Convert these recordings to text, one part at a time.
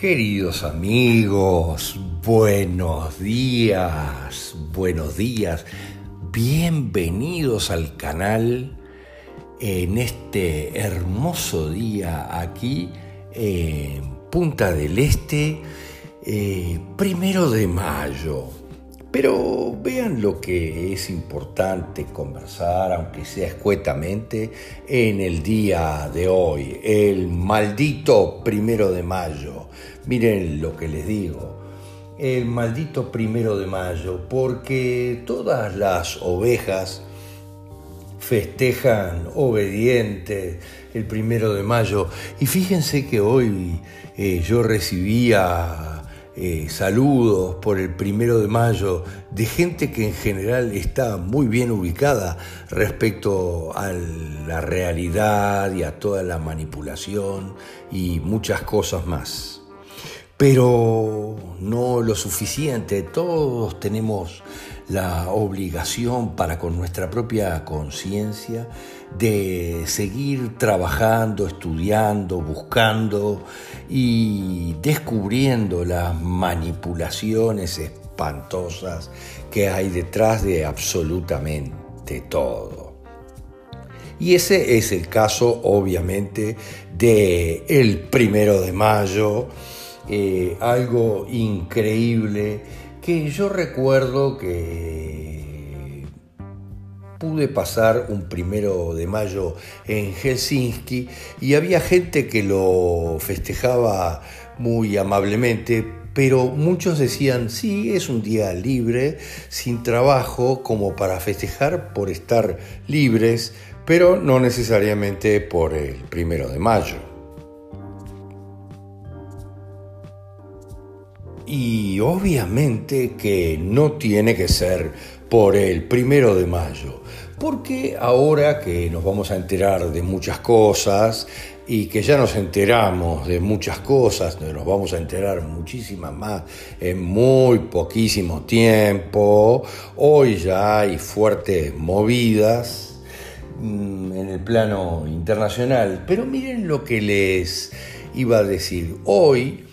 Queridos amigos, buenos días, buenos días, bienvenidos al canal en este hermoso día aquí en Punta del Este, eh, primero de mayo. Pero vean lo que es importante conversar, aunque sea escuetamente, en el día de hoy, el maldito primero de mayo. Miren lo que les digo, el maldito primero de mayo, porque todas las ovejas festejan obedientes el primero de mayo. Y fíjense que hoy eh, yo recibía eh, saludos por el primero de mayo de gente que en general está muy bien ubicada respecto a la realidad y a toda la manipulación y muchas cosas más. Pero no lo suficiente, todos tenemos la obligación para con nuestra propia conciencia de seguir trabajando, estudiando, buscando y descubriendo las manipulaciones espantosas que hay detrás de absolutamente todo. Y ese es el caso, obviamente, de el primero de mayo, eh, algo increíble yo recuerdo que pude pasar un primero de mayo en Helsinki y había gente que lo festejaba muy amablemente, pero muchos decían, sí, es un día libre, sin trabajo, como para festejar por estar libres, pero no necesariamente por el primero de mayo. Y obviamente que no tiene que ser por el primero de mayo, porque ahora que nos vamos a enterar de muchas cosas y que ya nos enteramos de muchas cosas, nos vamos a enterar muchísimas más en muy poquísimo tiempo, hoy ya hay fuertes movidas mm, en el plano internacional, pero miren lo que les iba a decir, hoy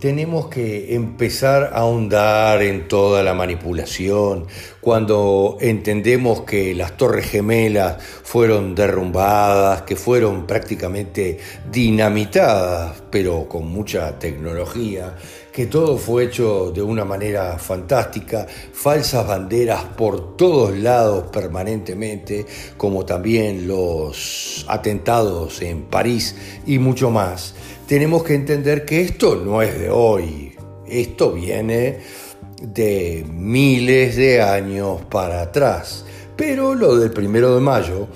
tenemos que empezar a ahondar en toda la manipulación. Cuando entendemos que las torres gemelas fueron derrumbadas, que fueron prácticamente dinamitadas, pero con mucha tecnología, que todo fue hecho de una manera fantástica, falsas banderas por todos lados permanentemente, como también los atentados en París y mucho más tenemos que entender que esto no es de hoy, esto viene de miles de años para atrás. Pero lo del primero de mayo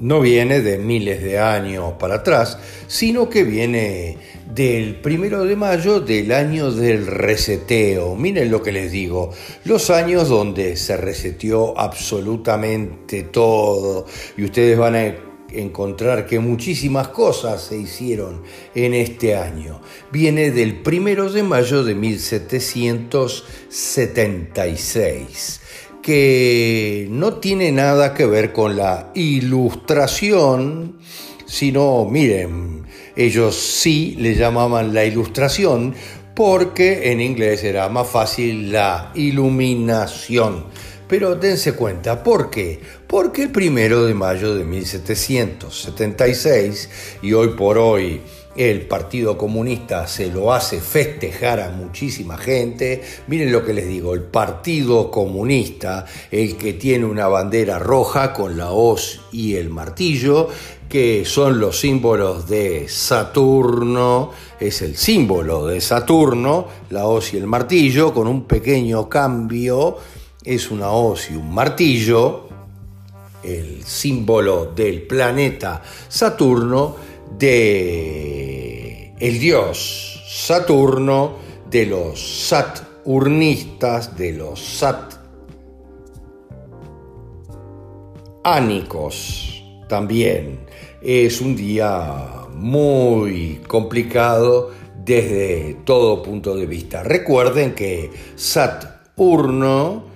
no viene de miles de años para atrás, sino que viene del primero de mayo del año del reseteo. Miren lo que les digo, los años donde se reseteó absolutamente todo y ustedes van a encontrar que muchísimas cosas se hicieron en este año. Viene del primero de mayo de 1776, que no tiene nada que ver con la ilustración, sino, miren, ellos sí le llamaban la ilustración porque en inglés era más fácil la iluminación pero dense cuenta, ¿por qué? Porque el primero de mayo de 1776, y hoy por hoy el Partido Comunista se lo hace festejar a muchísima gente. Miren lo que les digo, el Partido Comunista, el que tiene una bandera roja con la hoz y el martillo, que son los símbolos de Saturno, es el símbolo de Saturno, la hoz y el martillo, con un pequeño cambio es una hoz y un martillo, el símbolo del planeta Saturno, de el dios Saturno, de los saturnistas, de los sat ánicos también. Es un día muy complicado desde todo punto de vista. Recuerden que Saturno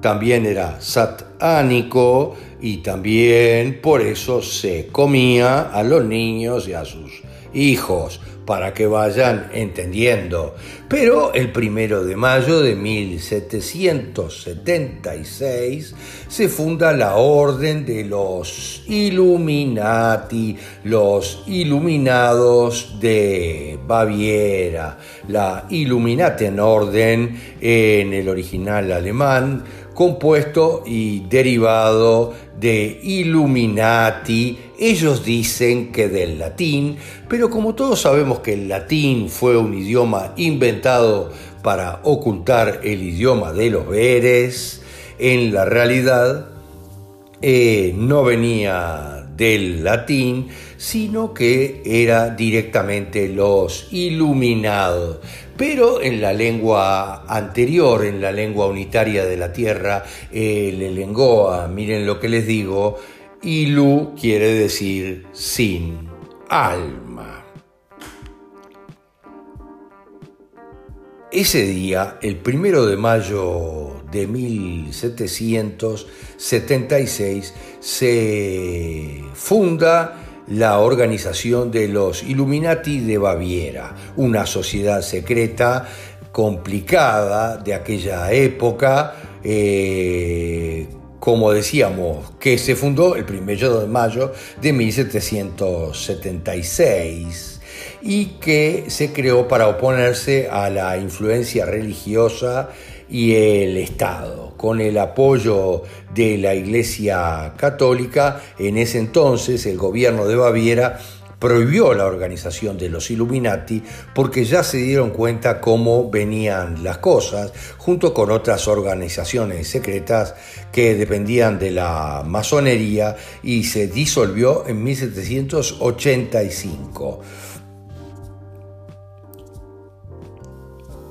también era satánico y también por eso se comía a los niños y a sus hijos, para que vayan entendiendo. Pero el primero de mayo de 1776 se funda la Orden de los Illuminati, los Iluminados de Baviera, la Illuminatenorden en el original alemán, compuesto y derivado de Illuminati, ellos dicen que del latín, pero como todos sabemos que el latín fue un idioma inventado para ocultar el idioma de los veres, en la realidad eh, no venía del latín, sino que era directamente los iluminados. Pero en la lengua anterior, en la lengua unitaria de la tierra, el lengoa, miren lo que les digo, ilu quiere decir sin alma. Ese día, el primero de mayo de 1776, se funda la organización de los Illuminati de Baviera, una sociedad secreta complicada de aquella época, eh, como decíamos, que se fundó el 1 de mayo de 1776 y que se creó para oponerse a la influencia religiosa y el Estado. Con el apoyo de la Iglesia Católica, en ese entonces el gobierno de Baviera prohibió la organización de los Illuminati porque ya se dieron cuenta cómo venían las cosas, junto con otras organizaciones secretas que dependían de la masonería y se disolvió en 1785.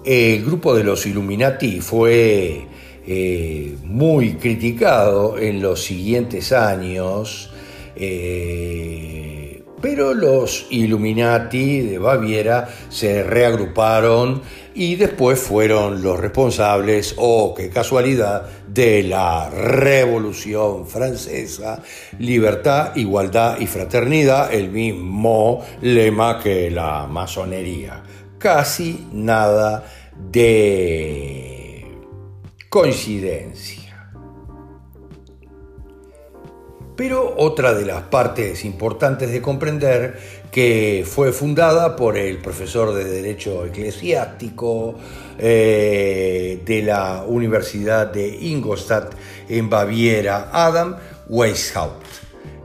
El grupo de los Illuminati fue eh, muy criticado en los siguientes años, eh, pero los Illuminati de Baviera se reagruparon y después fueron los responsables, oh qué casualidad, de la Revolución Francesa, libertad, igualdad y fraternidad, el mismo lema que la masonería. Casi nada de coincidencia. Pero otra de las partes importantes de comprender que fue fundada por el profesor de Derecho Eclesiástico eh, de la Universidad de Ingolstadt en Baviera, Adam Weishaupt,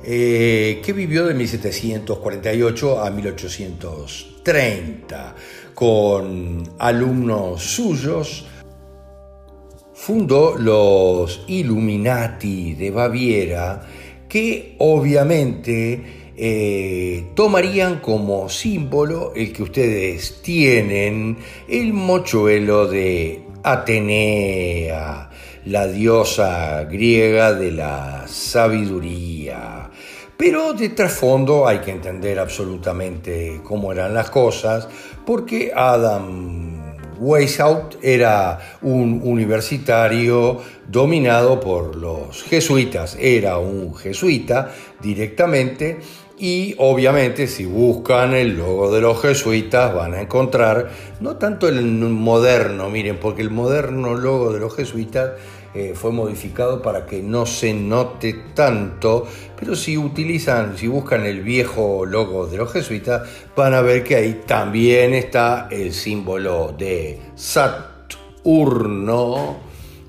eh, que vivió de 1748 a 1830 con alumnos suyos, fundó los Illuminati de Baviera, que obviamente eh, tomarían como símbolo el que ustedes tienen, el mochuelo de Atenea, la diosa griega de la sabiduría. Pero de trasfondo hay que entender absolutamente cómo eran las cosas, porque Adam Weishaupt era un universitario dominado por los jesuitas, era un jesuita directamente y obviamente si buscan el logo de los jesuitas van a encontrar no tanto el moderno, miren, porque el moderno logo de los jesuitas eh, fue modificado para que no se note tanto, pero si utilizan, si buscan el viejo logo de los jesuitas, van a ver que ahí también está el símbolo de Saturno,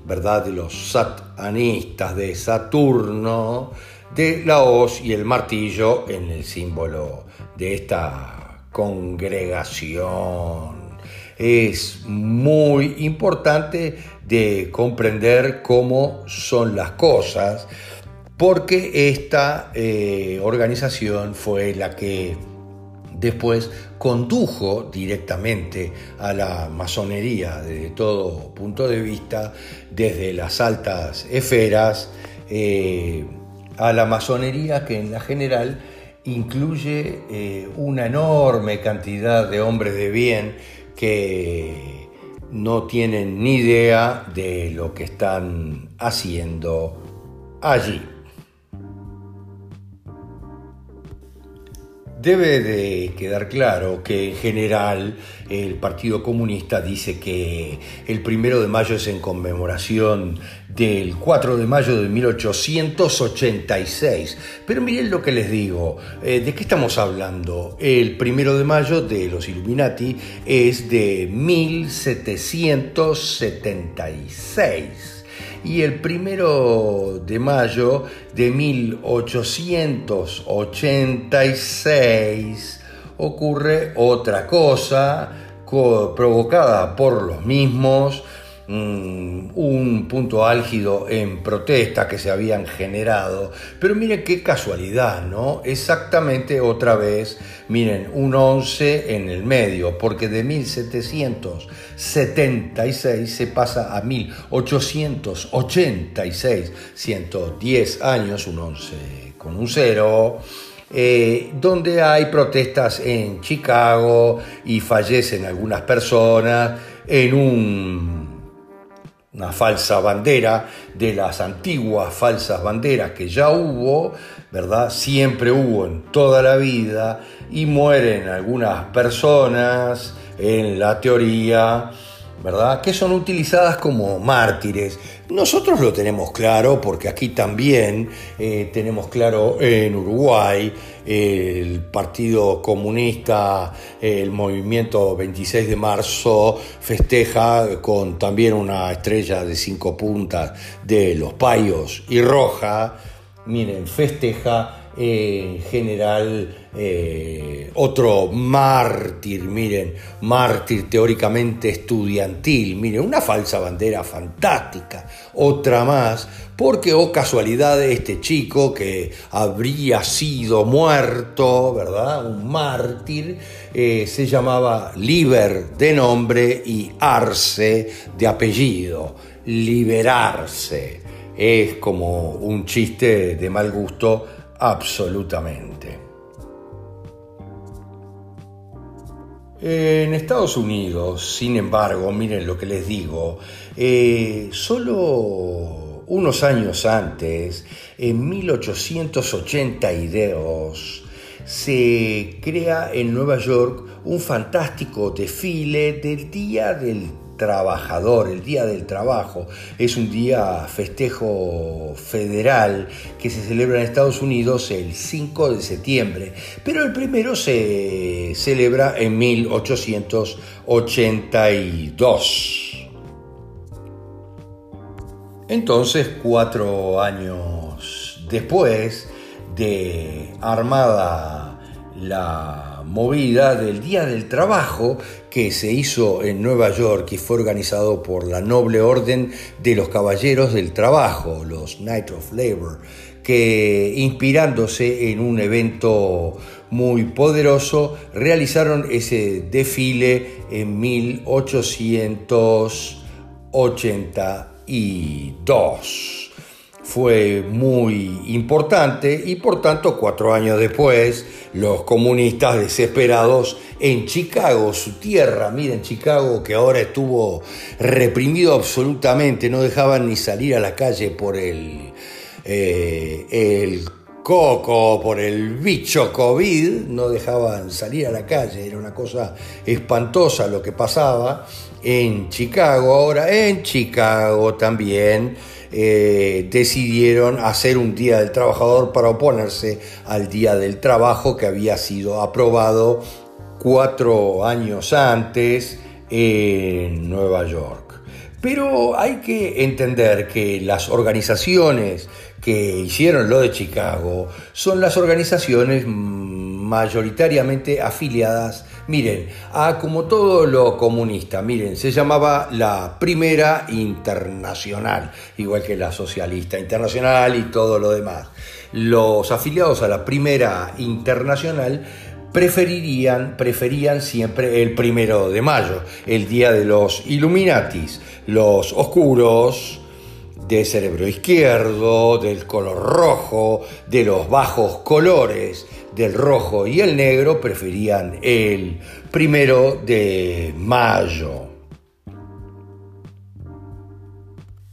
¿verdad? De los satanistas de Saturno, de la hoz y el martillo en el símbolo de esta congregación. Es muy importante de comprender cómo son las cosas, porque esta eh, organización fue la que después condujo directamente a la masonería desde todo punto de vista, desde las altas esferas, eh, a la masonería que en la general incluye eh, una enorme cantidad de hombres de bien que no tienen ni idea de lo que están haciendo allí. debe de quedar claro que en general el Partido Comunista dice que el primero de mayo es en conmemoración del 4 de mayo de 1886. Pero miren lo que les digo, eh, ¿de qué estamos hablando? El primero de mayo de los Illuminati es de 1776 y el primero de mayo de 1886 ocurre otra cosa provocada por los mismos Mm, un punto álgido en protesta que se habían generado. Pero miren qué casualidad, ¿no? Exactamente otra vez, miren, un 11 en el medio, porque de 1776 se pasa a 1886, 110 años, un 11 con un cero. Eh, donde hay protestas en Chicago y fallecen algunas personas en un una falsa bandera de las antiguas falsas banderas que ya hubo, ¿verdad? Siempre hubo en toda la vida y mueren algunas personas en la teoría ¿verdad? Que son utilizadas como mártires. Nosotros lo tenemos claro porque aquí también eh, tenemos claro en Uruguay el Partido Comunista, el movimiento 26 de marzo festeja con también una estrella de cinco puntas de los payos y roja. Miren, festeja en general eh, otro mártir, miren, mártir teóricamente estudiantil, miren, una falsa bandera fantástica, otra más, porque, oh casualidad, este chico que habría sido muerto, ¿verdad? Un mártir, eh, se llamaba Liber de nombre y Arce de apellido, liberarse. Es como un chiste de mal gusto absolutamente. En Estados Unidos, sin embargo, miren lo que les digo, eh, solo unos años antes, en 1882, se crea en Nueva York un fantástico desfile del Día del trabajador, el Día del Trabajo. Es un día festejo federal que se celebra en Estados Unidos el 5 de septiembre, pero el primero se celebra en 1882. Entonces, cuatro años después de armada la movida del Día del Trabajo que se hizo en Nueva York y fue organizado por la noble orden de los Caballeros del Trabajo, los Knights of Labor, que inspirándose en un evento muy poderoso, realizaron ese desfile en 1882 fue muy importante y por tanto cuatro años después los comunistas desesperados en Chicago, su tierra, miren Chicago que ahora estuvo reprimido absolutamente, no dejaban ni salir a la calle por el, eh, el coco, por el bicho COVID, no dejaban salir a la calle, era una cosa espantosa lo que pasaba en Chicago, ahora en Chicago también eh, decidieron hacer un Día del Trabajador para oponerse al Día del Trabajo que había sido aprobado cuatro años antes en Nueva York. Pero hay que entender que las organizaciones que hicieron lo de Chicago son las organizaciones mayoritariamente afiliadas Miren, como todo lo comunista, miren, se llamaba la Primera Internacional, igual que la Socialista Internacional y todo lo demás. Los afiliados a la Primera Internacional preferirían, preferían siempre el primero de mayo, el día de los Illuminatis, los oscuros, de cerebro izquierdo, del color rojo, de los bajos colores, del rojo y el negro preferían el primero de mayo.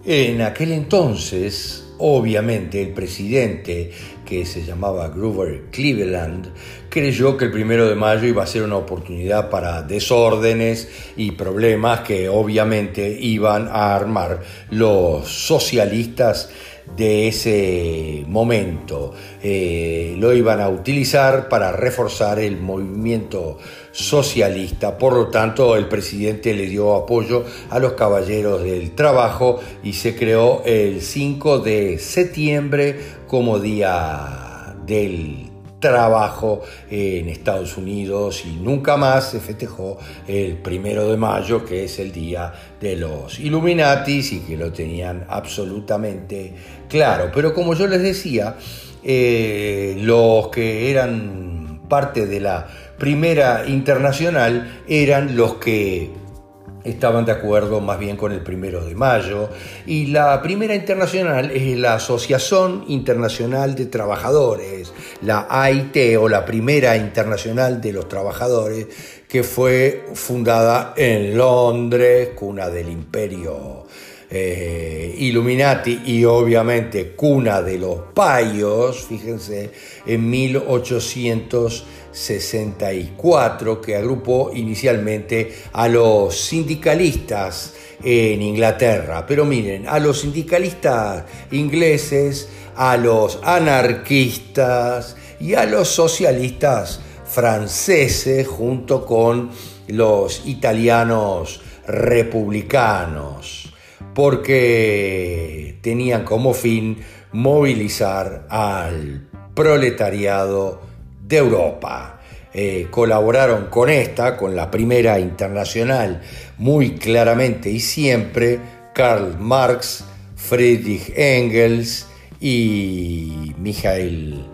En aquel entonces obviamente el presidente que se llamaba Grover Cleveland creyó que el primero de mayo iba a ser una oportunidad para desórdenes y problemas que obviamente iban a armar los socialistas de ese momento. Eh, lo iban a utilizar para reforzar el movimiento socialista. Por lo tanto, el presidente le dio apoyo a los caballeros del trabajo y se creó el 5 de septiembre como día del trabajo en Estados Unidos y nunca más se festejó el primero de mayo, que es el día de los Illuminatis y que lo tenían absolutamente claro. Pero como yo les decía, eh, los que eran parte de la primera internacional eran los que estaban de acuerdo más bien con el primero de mayo. Y la primera internacional es la Asociación Internacional de Trabajadores, la AIT o la Primera Internacional de los Trabajadores, que fue fundada en Londres, cuna del imperio eh, Illuminati y obviamente cuna de los payos, fíjense, en 1864, que agrupó inicialmente a los sindicalistas en Inglaterra. Pero miren, a los sindicalistas ingleses, a los anarquistas y a los socialistas franceses junto con los italianos republicanos porque tenían como fin movilizar al proletariado de Europa. Eh, colaboraron con esta, con la primera internacional, muy claramente y siempre Karl Marx, Friedrich Engels y Mikhail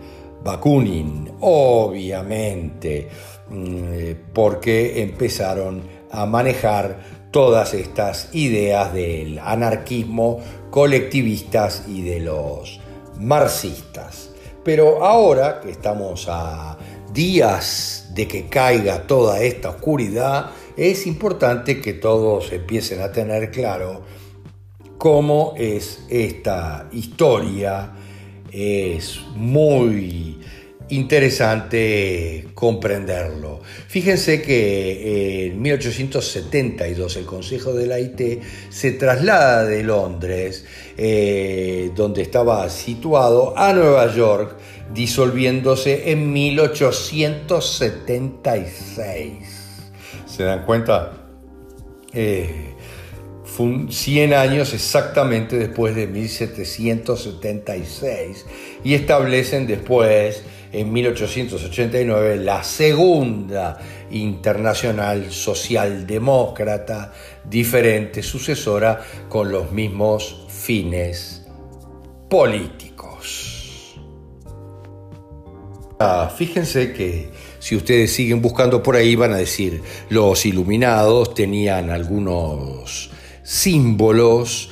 Bakunin, obviamente, mm, porque empezaron a manejar todas estas ideas del anarquismo colectivistas y de los marxistas. Pero ahora que estamos a días de que caiga toda esta oscuridad, es importante que todos empiecen a tener claro cómo es esta historia. Es muy interesante comprenderlo. Fíjense que eh, en 1872 el Consejo de la IT se traslada de Londres, eh, donde estaba situado, a Nueva York, disolviéndose en 1876. ¿Se dan cuenta? Eh, 100 años exactamente después de 1776 y establecen después en 1889 la segunda internacional socialdemócrata, diferente sucesora con los mismos fines políticos. Ah, fíjense que si ustedes siguen buscando por ahí van a decir los iluminados tenían algunos símbolos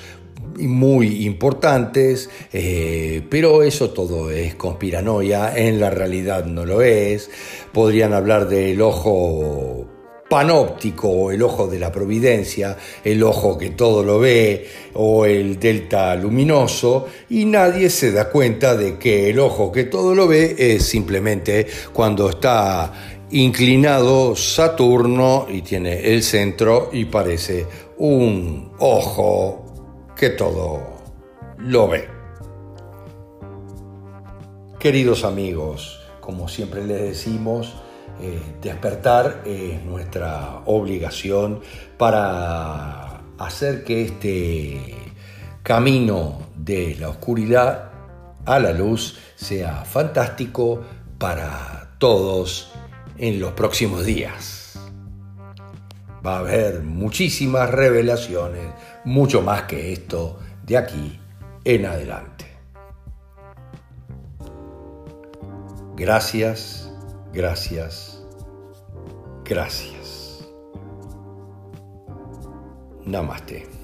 muy importantes, eh, pero eso todo es conspiranoia, en la realidad no lo es. Podrían hablar del ojo panóptico o el ojo de la providencia, el ojo que todo lo ve o el delta luminoso y nadie se da cuenta de que el ojo que todo lo ve es simplemente cuando está inclinado Saturno y tiene el centro y parece un ojo que todo lo ve. Queridos amigos, como siempre les decimos, eh, despertar es nuestra obligación para hacer que este camino de la oscuridad a la luz sea fantástico para todos en los próximos días. Va a haber muchísimas revelaciones, mucho más que esto de aquí en adelante. Gracias Gracias, gracias. Namaste.